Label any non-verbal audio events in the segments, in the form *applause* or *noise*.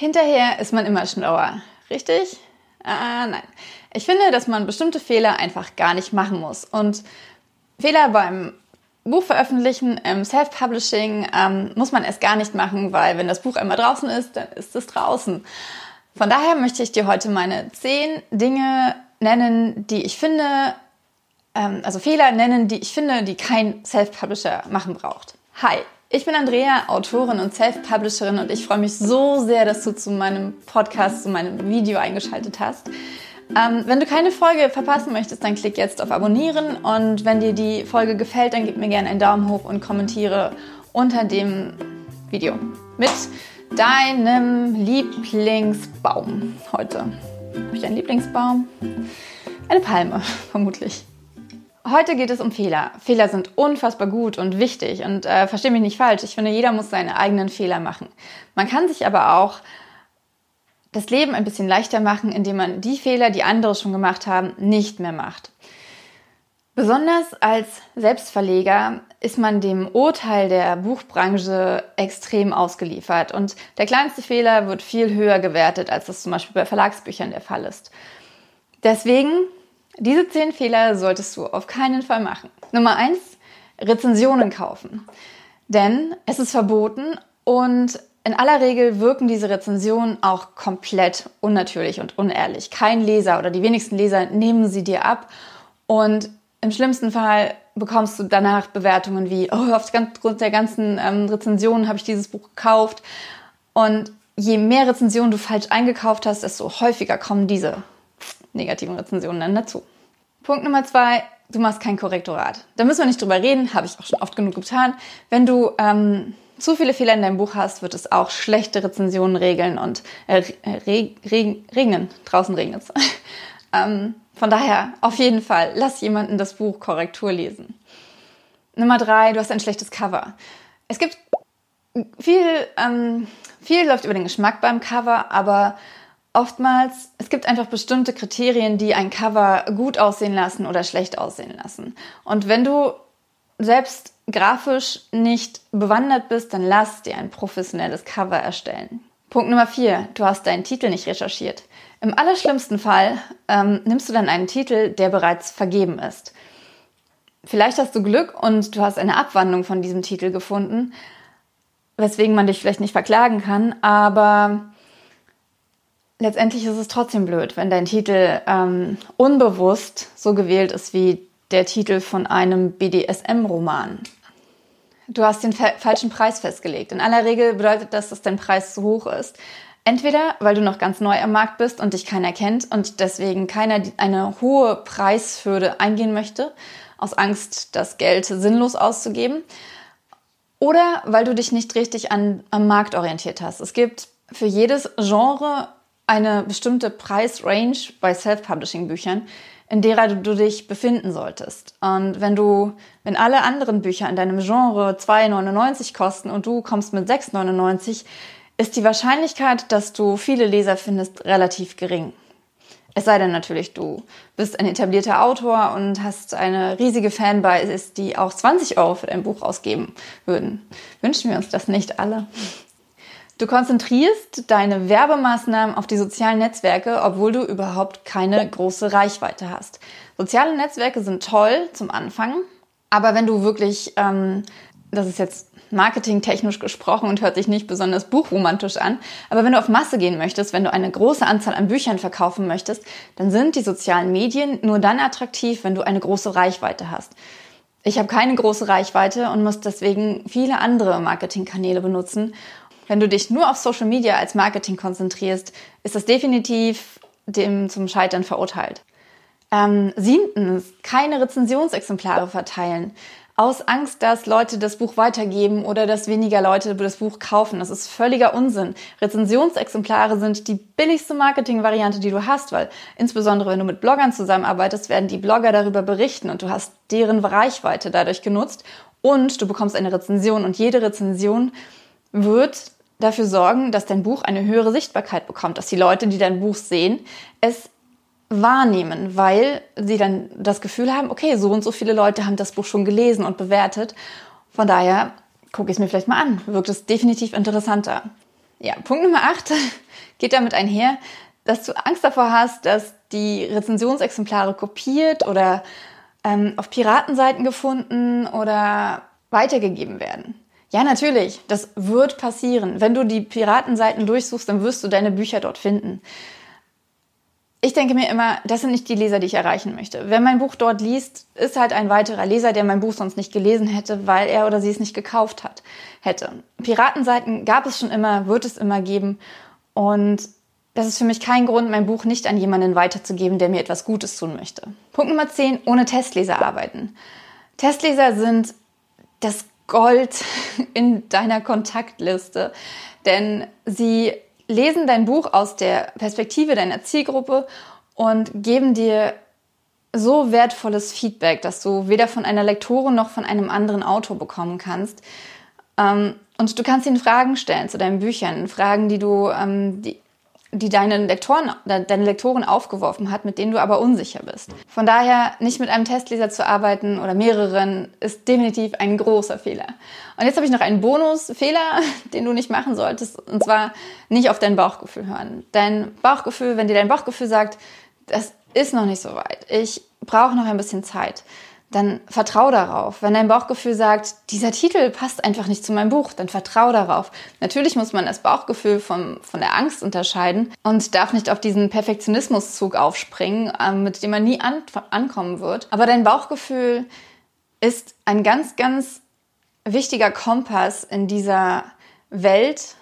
Hinterher ist man immer schlauer, richtig? Ah, nein. Ich finde, dass man bestimmte Fehler einfach gar nicht machen muss. Und Fehler beim Buch veröffentlichen im Self-Publishing ähm, muss man erst gar nicht machen, weil wenn das Buch einmal draußen ist, dann ist es draußen. Von daher möchte ich dir heute meine zehn Dinge nennen, die ich finde, ähm, also Fehler nennen, die ich finde, die kein Self-Publisher machen braucht. Hi, ich bin Andrea, Autorin und Self-Publisherin und ich freue mich so sehr, dass du zu meinem Podcast, zu meinem Video eingeschaltet hast. Ähm, wenn du keine Folge verpassen möchtest, dann klick jetzt auf Abonnieren und wenn dir die Folge gefällt, dann gib mir gerne einen Daumen hoch und kommentiere unter dem Video mit deinem Lieblingsbaum heute. Habe ich einen Lieblingsbaum? Eine Palme, *laughs* vermutlich. Heute geht es um Fehler. Fehler sind unfassbar gut und wichtig und äh, verstehe mich nicht falsch. Ich finde, jeder muss seine eigenen Fehler machen. Man kann sich aber auch das Leben ein bisschen leichter machen, indem man die Fehler, die andere schon gemacht haben, nicht mehr macht. Besonders als Selbstverleger ist man dem Urteil der Buchbranche extrem ausgeliefert und der kleinste Fehler wird viel höher gewertet, als das zum Beispiel bei Verlagsbüchern der Fall ist. Deswegen diese zehn Fehler solltest du auf keinen Fall machen. Nummer eins, Rezensionen kaufen. Denn es ist verboten und in aller Regel wirken diese Rezensionen auch komplett unnatürlich und unehrlich. Kein Leser oder die wenigsten Leser nehmen sie dir ab und im schlimmsten Fall bekommst du danach Bewertungen wie, oh, aufgrund der ganzen ähm, Rezensionen habe ich dieses Buch gekauft. Und je mehr Rezensionen du falsch eingekauft hast, desto häufiger kommen diese negativen Rezensionen dann dazu. Punkt Nummer zwei, du machst kein Korrektorat. Da müssen wir nicht drüber reden, habe ich auch schon oft genug getan. Wenn du ähm, zu viele Fehler in deinem Buch hast, wird es auch schlechte Rezensionen regeln und äh, re reg regnen. Draußen regnet es. *laughs* ähm, von daher, auf jeden Fall, lass jemanden das Buch Korrektur lesen. Nummer drei, du hast ein schlechtes Cover. Es gibt viel, ähm, viel läuft über den Geschmack beim Cover, aber oftmals, es gibt einfach bestimmte Kriterien, die ein Cover gut aussehen lassen oder schlecht aussehen lassen. Und wenn du selbst grafisch nicht bewandert bist, dann lass dir ein professionelles Cover erstellen. Punkt Nummer vier: Du hast deinen Titel nicht recherchiert. Im allerschlimmsten Fall ähm, nimmst du dann einen Titel, der bereits vergeben ist. Vielleicht hast du Glück und du hast eine Abwandlung von diesem Titel gefunden, weswegen man dich vielleicht nicht verklagen kann, aber letztendlich ist es trotzdem blöd, wenn dein Titel ähm, unbewusst so gewählt ist wie der Titel von einem BDSM-Roman. Du hast den falschen Preis festgelegt. In aller Regel bedeutet das, dass dein Preis zu hoch ist. Entweder, weil du noch ganz neu am Markt bist und dich keiner kennt und deswegen keiner eine hohe Preishürde eingehen möchte, aus Angst, das Geld sinnlos auszugeben. Oder weil du dich nicht richtig an, am Markt orientiert hast. Es gibt für jedes Genre eine bestimmte Preisrange bei Self-Publishing-Büchern, in derer du, dich befinden solltest. Und wenn du, wenn alle anderen Bücher in deinem Genre 2,99 kosten und du kommst mit 6,99, ist die Wahrscheinlichkeit, dass du viele Leser findest, relativ gering. Es sei denn natürlich, du bist ein etablierter Autor und hast eine riesige Fanbase, die auch 20 Euro für dein Buch ausgeben würden. Wünschen wir uns das nicht alle? Du konzentrierst deine Werbemaßnahmen auf die sozialen Netzwerke, obwohl du überhaupt keine große Reichweite hast. Soziale Netzwerke sind toll zum Anfang, aber wenn du wirklich, ähm, das ist jetzt marketingtechnisch gesprochen und hört sich nicht besonders buchromantisch an, aber wenn du auf Masse gehen möchtest, wenn du eine große Anzahl an Büchern verkaufen möchtest, dann sind die sozialen Medien nur dann attraktiv, wenn du eine große Reichweite hast. Ich habe keine große Reichweite und muss deswegen viele andere Marketingkanäle benutzen wenn du dich nur auf Social Media als Marketing konzentrierst, ist das definitiv dem zum Scheitern verurteilt. Ähm, siebtens, keine Rezensionsexemplare verteilen. Aus Angst, dass Leute das Buch weitergeben oder dass weniger Leute das Buch kaufen. Das ist völliger Unsinn. Rezensionsexemplare sind die billigste Marketingvariante, die du hast, weil insbesondere wenn du mit Bloggern zusammenarbeitest, werden die Blogger darüber berichten und du hast deren Reichweite dadurch genutzt und du bekommst eine Rezension und jede Rezension wird dafür sorgen, dass dein Buch eine höhere Sichtbarkeit bekommt, dass die Leute, die dein Buch sehen, es wahrnehmen, weil sie dann das Gefühl haben, okay, so und so viele Leute haben das Buch schon gelesen und bewertet. Von daher gucke ich es mir vielleicht mal an. Wirkt es definitiv interessanter. Ja, Punkt Nummer 8 *laughs* geht damit einher, dass du Angst davor hast, dass die Rezensionsexemplare kopiert oder ähm, auf Piratenseiten gefunden oder weitergegeben werden. Ja, natürlich, das wird passieren. Wenn du die Piratenseiten durchsuchst, dann wirst du deine Bücher dort finden. Ich denke mir immer, das sind nicht die Leser, die ich erreichen möchte. Wer mein Buch dort liest, ist halt ein weiterer Leser, der mein Buch sonst nicht gelesen hätte, weil er oder sie es nicht gekauft hat, hätte. Piratenseiten gab es schon immer, wird es immer geben. Und das ist für mich kein Grund, mein Buch nicht an jemanden weiterzugeben, der mir etwas Gutes tun möchte. Punkt Nummer 10, ohne Testleser arbeiten. Testleser sind das Gold in deiner Kontaktliste, denn sie lesen dein Buch aus der Perspektive deiner Zielgruppe und geben dir so wertvolles Feedback, dass du weder von einer Lektorin noch von einem anderen Autor bekommen kannst. Ähm, und du kannst ihnen Fragen stellen zu deinen Büchern, Fragen, die du, ähm, die, die deine Lektoren, deine Lektorin aufgeworfen hat, mit denen du aber unsicher bist. Von daher, nicht mit einem Testleser zu arbeiten oder mehreren, ist definitiv ein großer Fehler. Und jetzt habe ich noch einen Bonusfehler, *laughs* den du nicht machen solltest, und zwar nicht auf dein Bauchgefühl hören. Dein Bauchgefühl, wenn dir dein Bauchgefühl sagt, das ist noch nicht so weit, ich brauche noch ein bisschen Zeit, dann vertrau darauf. Wenn dein Bauchgefühl sagt, dieser Titel passt einfach nicht zu meinem Buch, dann vertrau darauf. Natürlich muss man das Bauchgefühl vom, von der Angst unterscheiden und darf nicht auf diesen Perfektionismuszug aufspringen, ähm, mit dem man nie an, ankommen wird. Aber dein Bauchgefühl ist ein ganz, ganz wichtiger Kompass in dieser Welt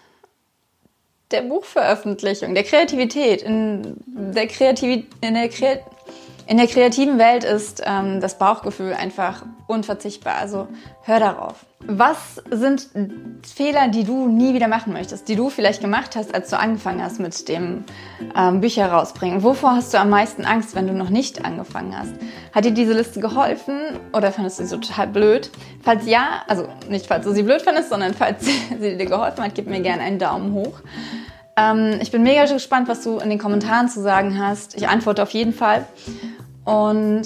der Buchveröffentlichung, der Kreativität, in der Kreativität, in der Kreativität in der kreativen Welt ist ähm, das Bauchgefühl einfach unverzichtbar. Also hör darauf. Was sind Fehler, die du nie wieder machen möchtest, die du vielleicht gemacht hast, als du angefangen hast mit dem ähm, Bücher rausbringen? Wovor hast du am meisten Angst, wenn du noch nicht angefangen hast? Hat dir diese Liste geholfen oder fandest du sie total blöd? Falls ja, also nicht falls du sie blöd fandest, sondern falls *laughs* sie dir geholfen hat, gib mir gerne einen Daumen hoch. Ähm, ich bin mega gespannt, was du in den Kommentaren zu sagen hast. Ich antworte auf jeden Fall. Und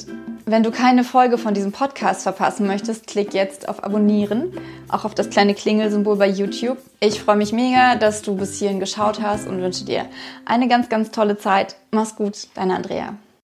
wenn du keine Folge von diesem Podcast verpassen möchtest, klick jetzt auf Abonnieren, auch auf das kleine Klingelsymbol bei YouTube. Ich freue mich mega, dass du bis hierhin geschaut hast und wünsche dir eine ganz, ganz tolle Zeit. Mach's gut, deine Andrea.